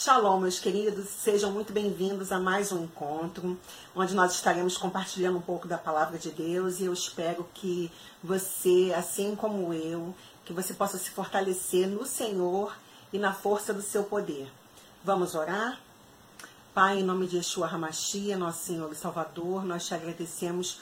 Shalom, meus queridos, sejam muito bem-vindos a mais um encontro, onde nós estaremos compartilhando um pouco da palavra de Deus e eu espero que você, assim como eu, que você possa se fortalecer no Senhor e na força do seu poder. Vamos orar? Pai, em nome de Yeshua Hamashia, nosso Senhor e Salvador, nós te agradecemos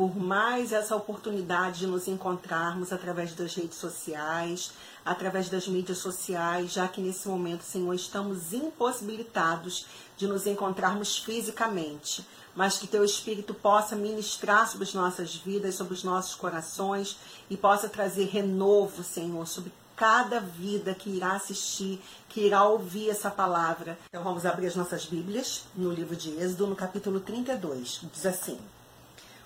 por mais essa oportunidade de nos encontrarmos através das redes sociais, através das mídias sociais, já que nesse momento, Senhor, estamos impossibilitados de nos encontrarmos fisicamente, mas que Teu Espírito possa ministrar sobre as nossas vidas, sobre os nossos corações e possa trazer renovo, Senhor, sobre cada vida que irá assistir, que irá ouvir essa palavra. Então vamos abrir as nossas Bíblias no livro de Êxodo, no capítulo 32. Diz assim: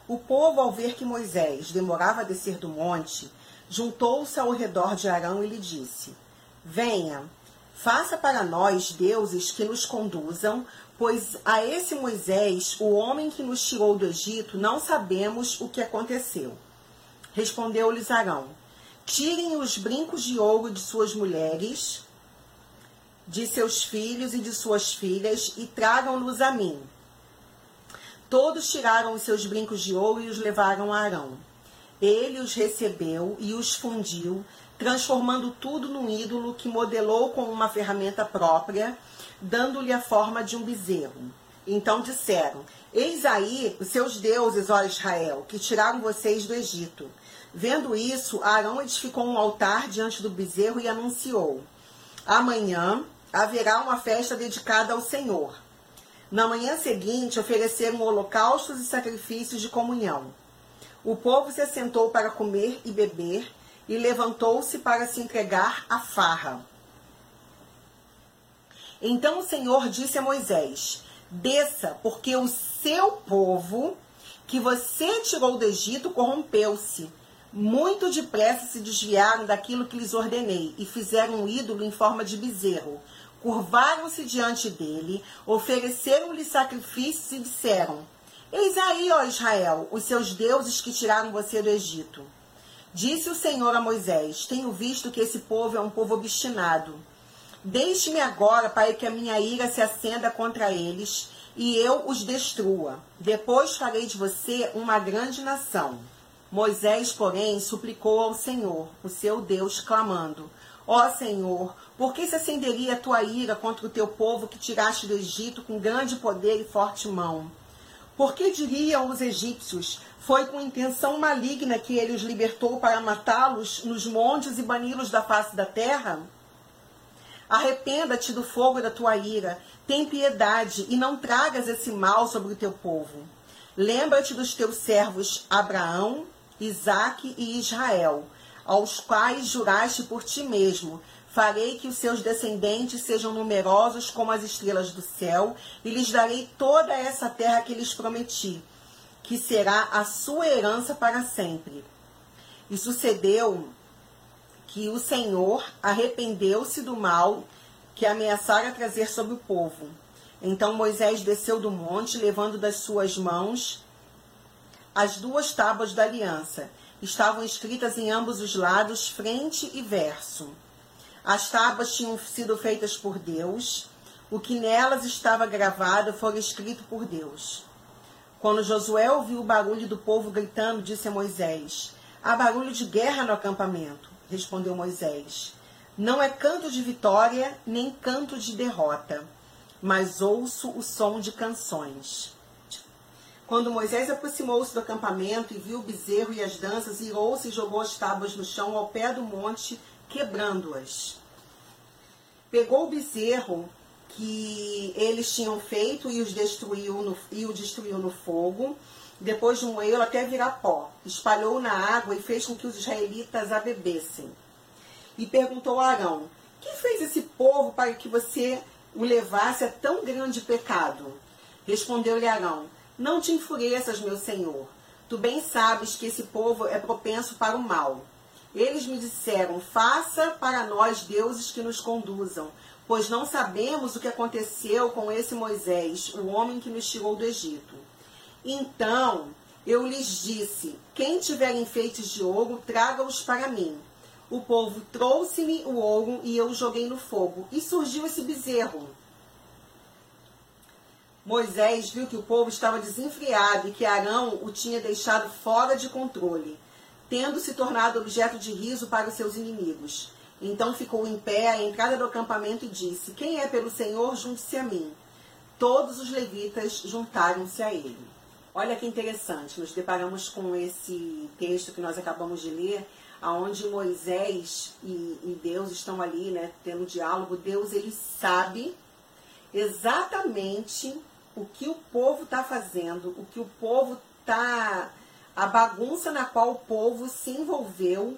O povo, ao ver que Moisés demorava a descer do monte, juntou-se ao redor de Arão e lhe disse: Venha, faça para nós deuses que nos conduzam, pois a esse Moisés, o homem que nos tirou do Egito, não sabemos o que aconteceu. Respondeu-lhes Arão: Tirem os brincos de ouro de suas mulheres, de seus filhos e de suas filhas, e tragam-nos a mim. Todos tiraram os seus brincos de ouro e os levaram a Arão. Ele os recebeu e os fundiu, transformando tudo num ídolo que modelou com uma ferramenta própria, dando-lhe a forma de um bezerro. Então disseram: Eis aí os seus deuses, ó Israel, que tiraram vocês do Egito. Vendo isso, Arão edificou um altar diante do bezerro e anunciou: Amanhã haverá uma festa dedicada ao Senhor. Na manhã seguinte, ofereceram holocaustos e sacrifícios de comunhão. O povo se assentou para comer e beber e levantou-se para se entregar à farra. Então o Senhor disse a Moisés: Desça, porque o seu povo que você tirou do Egito corrompeu-se muito depressa se desviaram daquilo que lhes ordenei e fizeram um ídolo em forma de bezerro. Curvaram-se diante dele, ofereceram-lhe sacrifícios e disseram: Eis aí, ó Israel, os seus deuses que tiraram você do Egito. Disse o Senhor a Moisés: Tenho visto que esse povo é um povo obstinado. Deixe-me agora para que a minha ira se acenda contra eles e eu os destrua. Depois farei de você uma grande nação. Moisés, porém, suplicou ao Senhor, o seu Deus, clamando: Ó Senhor, por que se acenderia a tua ira contra o teu povo que tiraste do Egito com grande poder e forte mão? Por que diriam os egípcios: Foi com intenção maligna que ele os libertou para matá-los nos montes e bani-los da face da terra? Arrependa-te do fogo da tua ira, tem piedade e não tragas esse mal sobre o teu povo. Lembra-te dos teus servos Abraão, Isaque e Israel, aos quais juraste por ti mesmo. Farei que os seus descendentes sejam numerosos como as estrelas do céu, e lhes darei toda essa terra que lhes prometi, que será a sua herança para sempre. E sucedeu que o Senhor arrependeu-se do mal que ameaçara trazer sobre o povo. Então Moisés desceu do monte, levando das suas mãos as duas tábuas da aliança estavam escritas em ambos os lados, frente e verso. As tábuas tinham sido feitas por Deus, o que nelas estava gravado foi escrito por Deus. Quando Josué ouviu o barulho do povo gritando, disse a Moisés: Há barulho de guerra no acampamento. Respondeu Moisés: Não é canto de vitória, nem canto de derrota, mas ouço o som de canções. Quando Moisés aproximou-se do acampamento e viu o bezerro e as danças, irou-se e jogou as tábuas no chão ao pé do monte, quebrando-as. Pegou o bezerro que eles tinham feito e, os destruiu no, e o destruiu no fogo, depois de moê-lo até virar pó. Espalhou na água e fez com que os israelitas a bebessem. E perguntou a Arão: Quem fez esse povo para que você o levasse a tão grande pecado? Respondeu-lhe Arão: não te enfureças, meu senhor. Tu bem sabes que esse povo é propenso para o mal. Eles me disseram: Faça para nós deuses que nos conduzam, pois não sabemos o que aconteceu com esse Moisés, o homem que nos tirou do Egito. Então eu lhes disse: Quem tiver enfeites de ouro, traga-os para mim. o povo trouxe-me o ouro e eu o joguei no fogo. E surgiu esse bezerro. Moisés viu que o povo estava desenfreado e que Arão o tinha deixado fora de controle, tendo se tornado objeto de riso para os seus inimigos. Então ficou em pé à entrada do acampamento e disse: Quem é pelo Senhor, junte-se a mim. Todos os levitas juntaram-se a ele. Olha que interessante, nos deparamos com esse texto que nós acabamos de ler, aonde Moisés e, e Deus estão ali, né, tendo diálogo. Deus ele sabe exatamente o que o povo está fazendo, o que o povo está, a bagunça na qual o povo se envolveu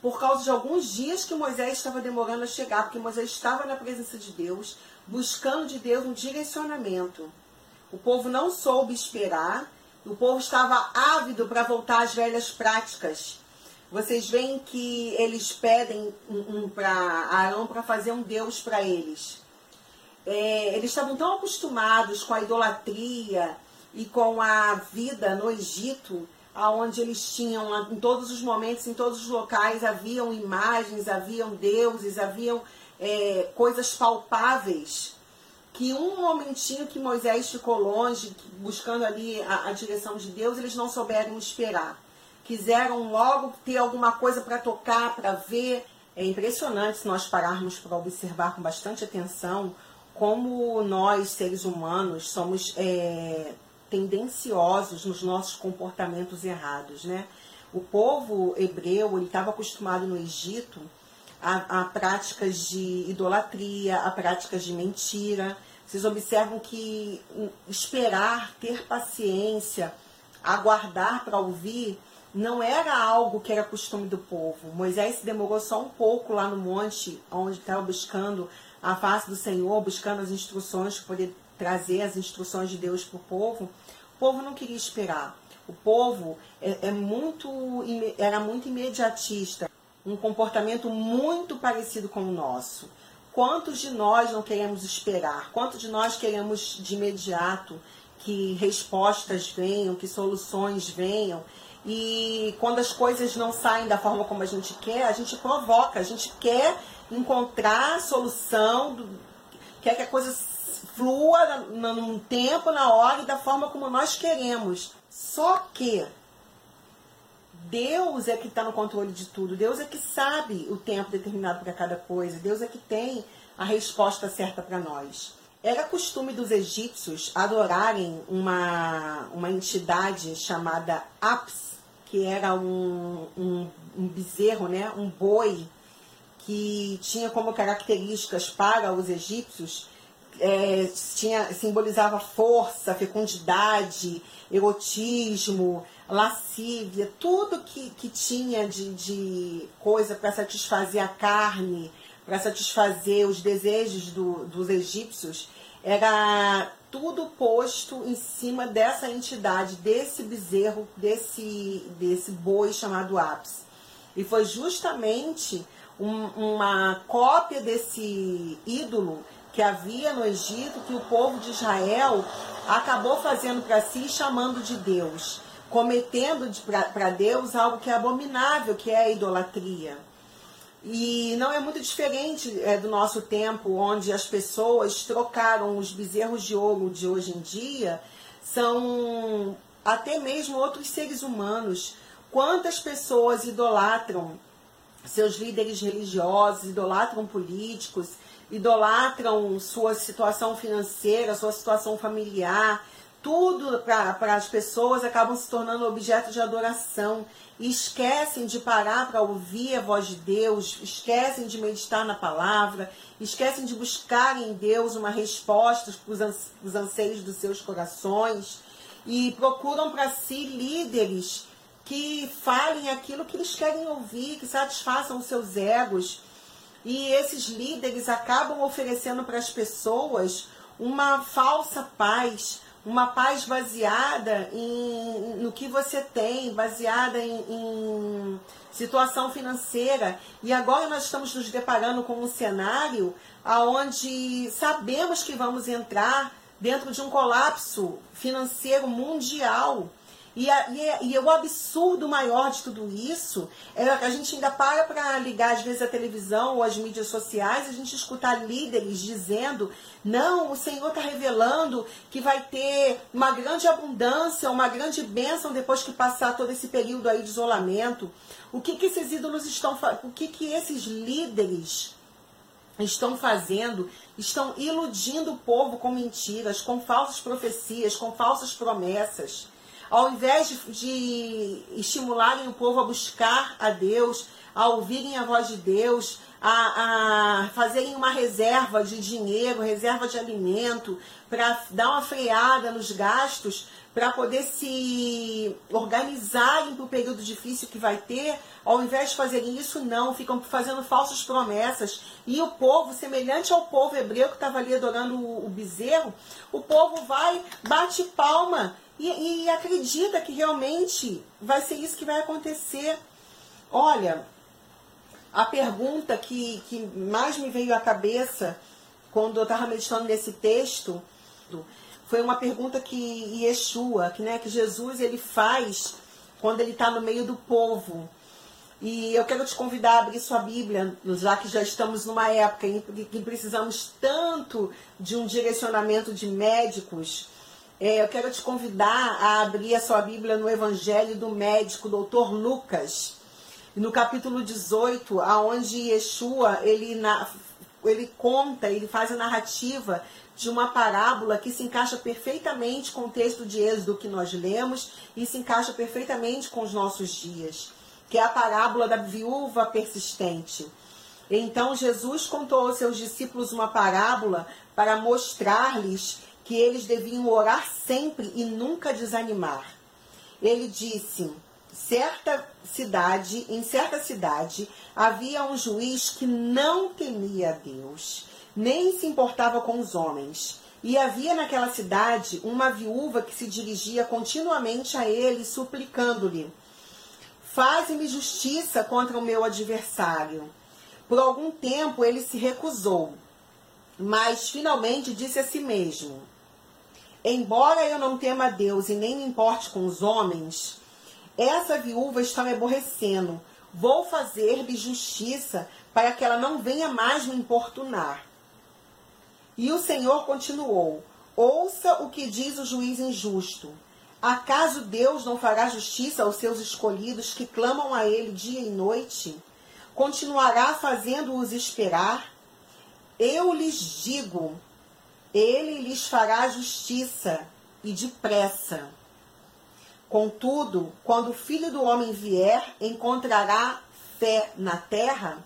por causa de alguns dias que Moisés estava demorando a chegar, porque Moisés estava na presença de Deus, buscando de Deus um direcionamento. O povo não soube esperar, o povo estava ávido para voltar às velhas práticas. Vocês veem que eles pedem um, um para Arão para fazer um Deus para eles. É, eles estavam tão acostumados com a idolatria e com a vida no Egito, aonde eles tinham em todos os momentos, em todos os locais, haviam imagens, haviam deuses, haviam é, coisas palpáveis, que um momentinho que Moisés ficou longe, buscando ali a, a direção de Deus, eles não souberam esperar. Quiseram logo ter alguma coisa para tocar, para ver. É impressionante se nós pararmos para observar com bastante atenção como nós, seres humanos, somos é, tendenciosos nos nossos comportamentos errados, né? O povo hebreu, ele estava acostumado no Egito a, a, práticas de idolatria, a práticas de mentira. Vocês observam que esperar, ter paciência, aguardar para ouvir, não era algo que era costume do povo. Moisés demorou só um pouco lá no monte, onde estava buscando a face do Senhor, buscando as instruções para poder trazer as instruções de Deus para o povo. O povo não queria esperar. O povo é, é muito, era muito imediatista, um comportamento muito parecido com o nosso. Quantos de nós não queremos esperar? Quantos de nós queremos de imediato que respostas venham, que soluções venham? E quando as coisas não saem da forma como a gente quer, a gente provoca, a gente quer encontrar solução, quer que a coisa flua num tempo, na hora e da forma como nós queremos. Só que Deus é que está no controle de tudo. Deus é que sabe o tempo determinado para cada coisa. Deus é que tem a resposta certa para nós. Era costume dos egípcios adorarem uma, uma entidade chamada Apis, que era um, um, um bezerro, né? um boi, que tinha como características para os egípcios é, tinha, simbolizava força, fecundidade, erotismo, lascívia, tudo que, que tinha de, de coisa para satisfazer a carne, para satisfazer os desejos do, dos egípcios, era tudo posto em cima dessa entidade, desse bezerro, desse, desse boi chamado Apis. E foi justamente um, uma cópia desse ídolo que havia no Egito que o povo de Israel acabou fazendo para si, chamando de Deus, cometendo para Deus algo que é abominável, que é a idolatria. E não é muito diferente é, do nosso tempo, onde as pessoas trocaram os bezerros de ouro de hoje em dia, são até mesmo outros seres humanos. Quantas pessoas idolatram seus líderes religiosos, idolatram políticos, idolatram sua situação financeira, sua situação familiar, tudo para as pessoas acabam se tornando objeto de adoração. E esquecem de parar para ouvir a voz de Deus, esquecem de meditar na palavra, esquecem de buscar em Deus uma resposta para os anseios dos seus corações e procuram para si líderes que falem aquilo que eles querem ouvir, que satisfaçam os seus egos e esses líderes acabam oferecendo para as pessoas uma falsa paz, uma paz baseada em, no que você tem, baseada em, em situação financeira. E agora nós estamos nos deparando com um cenário onde sabemos que vamos entrar dentro de um colapso financeiro mundial. E, a, e, a, e, o absurdo maior de tudo isso é que a gente ainda para para ligar, às vezes, a televisão ou as mídias sociais, a gente escutar líderes dizendo: não, o Senhor está revelando que vai ter uma grande abundância, uma grande bênção depois que passar todo esse período aí de isolamento. O que, que esses ídolos estão O que, que esses líderes estão fazendo? Estão iludindo o povo com mentiras, com falsas profecias, com falsas promessas ao invés de, de estimularem o povo a buscar a Deus, a ouvirem a voz de Deus, a, a fazerem uma reserva de dinheiro, reserva de alimento, para dar uma freada nos gastos, para poder se organizarem para o período difícil que vai ter, ao invés de fazerem isso, não, ficam fazendo falsas promessas. E o povo, semelhante ao povo hebreu que estava ali adorando o, o bezerro, o povo vai, bate palma e, e acredita que realmente vai ser isso que vai acontecer. Olha, a pergunta que, que mais me veio à cabeça quando eu estava meditando nesse texto foi uma pergunta que Yeshua, que, né, que Jesus ele faz quando ele está no meio do povo. E eu quero te convidar a abrir sua Bíblia, já que já estamos numa época em que precisamos tanto de um direcionamento de médicos é, eu quero te convidar a abrir a sua Bíblia no Evangelho do Médico, doutor Lucas, no capítulo 18, aonde Yeshua, ele, na, ele conta, ele faz a narrativa de uma parábola que se encaixa perfeitamente com o texto de Êxodo que nós lemos e se encaixa perfeitamente com os nossos dias, que é a parábola da viúva persistente. Então Jesus contou aos seus discípulos uma parábola para mostrar-lhes que eles deviam orar sempre e nunca desanimar. Ele disse: certa cidade, em certa cidade, havia um juiz que não temia a Deus, nem se importava com os homens. E havia naquela cidade uma viúva que se dirigia continuamente a ele, suplicando-lhe: Faze-me justiça contra o meu adversário. Por algum tempo ele se recusou, mas finalmente disse a si mesmo: Embora eu não tema a Deus e nem me importe com os homens, essa viúva está me aborrecendo. Vou fazer-lhe justiça para que ela não venha mais me importunar. E o Senhor continuou: Ouça o que diz o juiz injusto. Acaso Deus não fará justiça aos seus escolhidos que clamam a Ele dia e noite? Continuará fazendo-os esperar? Eu lhes digo: ele lhes fará justiça e depressa. Contudo, quando o filho do homem vier, encontrará fé na terra?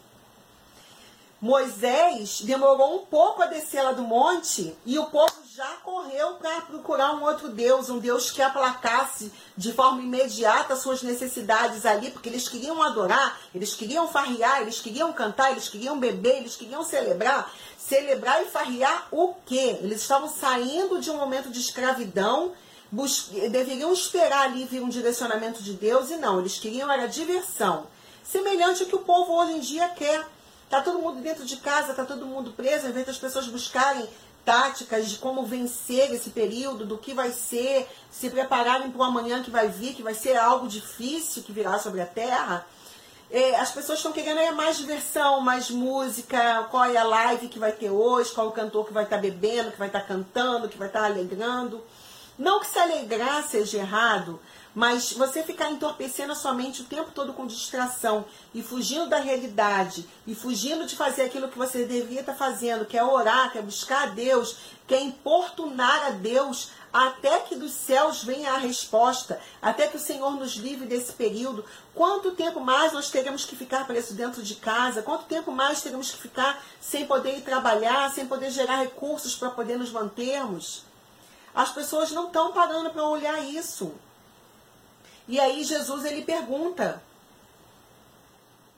Moisés demorou um pouco a descer lá do monte e o povo já correu para procurar um outro Deus, um Deus que aplacasse de forma imediata suas necessidades ali, porque eles queriam adorar, eles queriam farrear, eles queriam cantar, eles queriam beber, eles queriam celebrar. Celebrar e farrear o quê? Eles estavam saindo de um momento de escravidão, deveriam esperar ali vir um direcionamento de Deus e não, eles queriam era diversão. Semelhante ao que o povo hoje em dia quer Tá todo mundo dentro de casa, tá todo mundo preso, ao invés das pessoas buscarem táticas de como vencer esse período, do que vai ser, se prepararem para o amanhã que vai vir, que vai ser algo difícil que virá sobre a terra. É, as pessoas estão querendo é mais diversão, mais música, qual é a live que vai ter hoje, qual o cantor que vai estar tá bebendo, que vai estar tá cantando, que vai estar tá alegrando. Não que se alegrar seja errado, mas você ficar entorpecendo a sua mente o tempo todo com distração e fugindo da realidade e fugindo de fazer aquilo que você devia estar fazendo, que é orar, que é buscar a Deus, que é importunar a Deus até que dos céus venha a resposta, até que o Senhor nos livre desse período. Quanto tempo mais nós teremos que ficar preso dentro de casa? Quanto tempo mais teremos que ficar sem poder ir trabalhar, sem poder gerar recursos para poder nos mantermos? As pessoas não estão parando para olhar isso. E aí Jesus ele pergunta: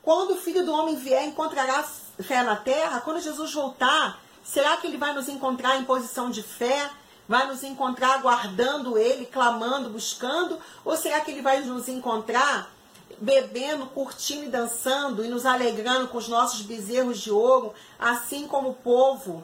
quando o filho do homem vier, encontrará fé na terra? Quando Jesus voltar, será que ele vai nos encontrar em posição de fé? Vai nos encontrar aguardando ele, clamando, buscando? Ou será que ele vai nos encontrar bebendo, curtindo e dançando e nos alegrando com os nossos bezerros de ouro, assim como o povo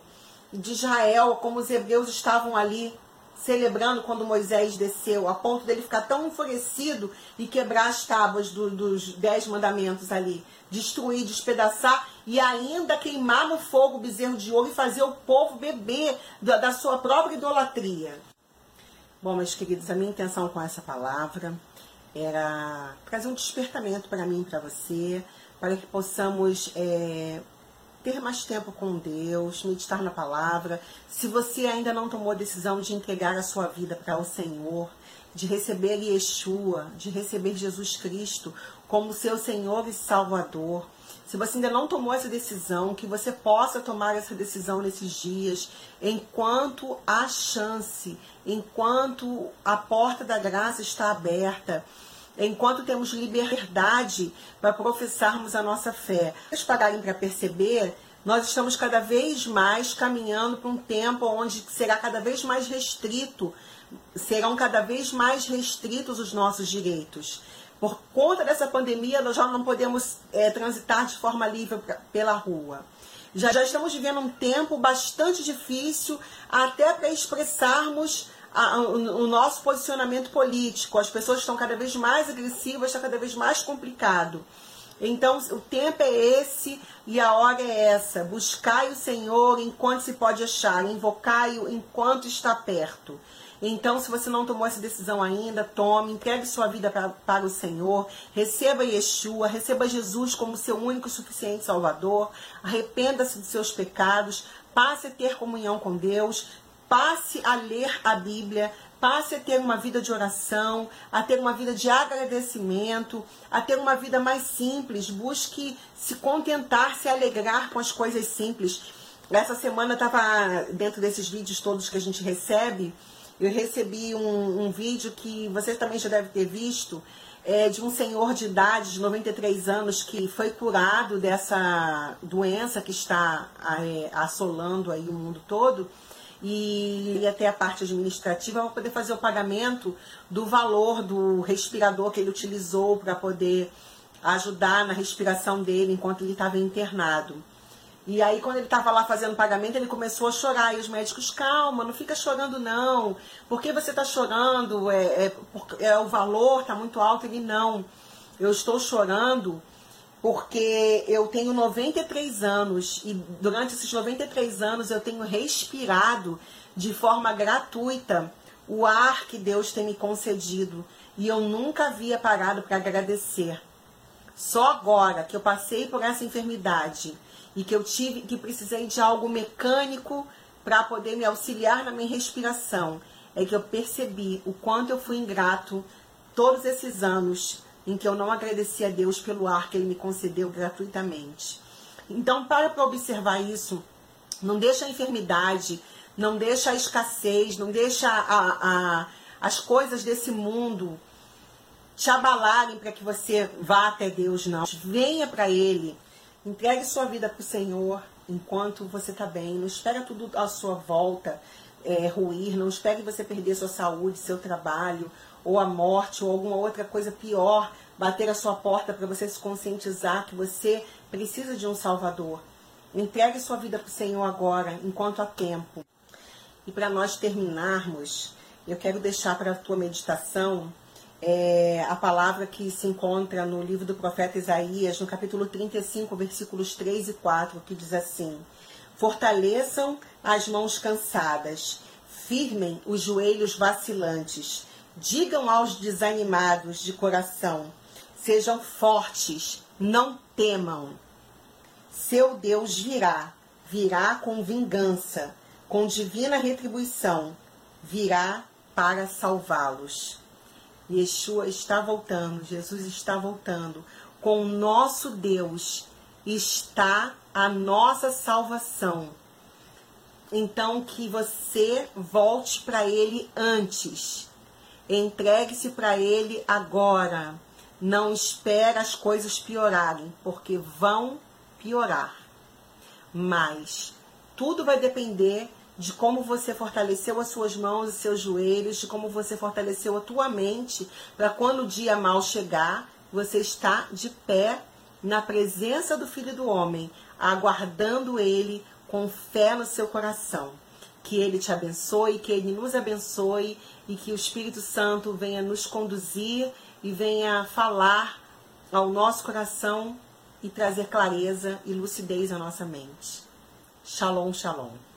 de Israel, como os hebreus estavam ali celebrando quando Moisés desceu, a ponto dele ficar tão enfurecido e quebrar as tábuas do, dos dez mandamentos ali, destruir, despedaçar e ainda queimar no fogo o bezerro de ouro e fazer o povo beber da, da sua própria idolatria. Bom, meus queridos, a minha intenção com essa palavra era trazer um despertamento para mim e para você, para que possamos é, ter mais tempo com Deus, meditar na palavra. Se você ainda não tomou a decisão de entregar a sua vida para o Senhor, de receber Yeshua, de receber Jesus Cristo como seu Senhor e Salvador, se você ainda não tomou essa decisão, que você possa tomar essa decisão nesses dias, enquanto há chance, enquanto a porta da graça está aberta, enquanto temos liberdade para professarmos a nossa fé. Vocês pararem para perceber, nós estamos cada vez mais caminhando para um tempo onde será cada vez mais restrito, serão cada vez mais restritos os nossos direitos. Por conta dessa pandemia, nós já não podemos é, transitar de forma livre pela rua. Já, já estamos vivendo um tempo bastante difícil até para expressarmos a, o, o, nosso posicionamento político. As pessoas estão cada vez mais agressivas, está cada vez mais complicado. Então, o tempo é esse e a hora é essa. Buscai o Senhor enquanto se pode achar, invocai-o enquanto está perto. Então, se você não tomou essa decisão ainda, tome, entregue sua vida pra, para o Senhor, receba Yeshua, receba Jesus como seu único e suficiente Salvador, arrependa-se dos seus pecados, passe a ter comunhão com Deus, passe a ler a Bíblia, passe a ter uma vida de oração, a ter uma vida de agradecimento, a ter uma vida mais simples, busque se contentar, se alegrar com as coisas simples. Essa semana estava dentro desses vídeos todos que a gente recebe, eu recebi um, um vídeo que vocês também já devem ter visto, é, de um senhor de idade, de 93 anos, que foi curado dessa doença que está é, assolando aí o mundo todo e até a parte administrativa para poder fazer o pagamento do valor do respirador que ele utilizou para poder ajudar na respiração dele enquanto ele estava internado. E aí, quando ele estava lá fazendo o pagamento, ele começou a chorar. E os médicos, calma, não fica chorando não. Por que você está chorando? É, é, é, o valor está muito alto. Ele, não. Eu estou chorando porque eu tenho 93 anos e durante esses 93 anos eu tenho respirado de forma gratuita o ar que Deus tem me concedido e eu nunca havia parado para agradecer. Só agora que eu passei por essa enfermidade e que eu tive que precisei de algo mecânico para poder me auxiliar na minha respiração, é que eu percebi o quanto eu fui ingrato todos esses anos em que eu não agradeci a Deus pelo ar que Ele me concedeu gratuitamente. Então, para para observar isso, não deixa a enfermidade, não deixa a escassez, não deixa a, a, as coisas desse mundo te abalarem para que você vá até Deus, não. Venha para Ele, entregue sua vida para o Senhor enquanto você está bem. Não espera tudo à sua volta é, ruir, não espere você perder sua saúde, seu trabalho, ou a morte, ou alguma outra coisa pior bater a sua porta para você se conscientizar que você precisa de um Salvador. Entregue sua vida para o Senhor agora, enquanto há tempo. E para nós terminarmos, eu quero deixar para a tua meditação é, a palavra que se encontra no livro do profeta Isaías, no capítulo 35, versículos 3 e 4, que diz assim: Fortaleçam as mãos cansadas, firmem os joelhos vacilantes, digam aos desanimados de coração: sejam fortes, não temam. Seu Deus virá, virá com vingança, com divina retribuição, virá para salvá-los. Yeshua está voltando, Jesus está voltando. Com o nosso Deus está a nossa salvação. Então, que você volte para Ele antes. Entregue-se para Ele agora. Não espere as coisas piorarem, porque vão piorar. Mas tudo vai depender de como você fortaleceu as suas mãos e seus joelhos, de como você fortaleceu a tua mente, para quando o dia mal chegar, você está de pé na presença do Filho do Homem, aguardando ele com fé no seu coração. Que Ele te abençoe, que Ele nos abençoe e que o Espírito Santo venha nos conduzir e venha falar ao nosso coração e trazer clareza e lucidez à nossa mente. Shalom, shalom.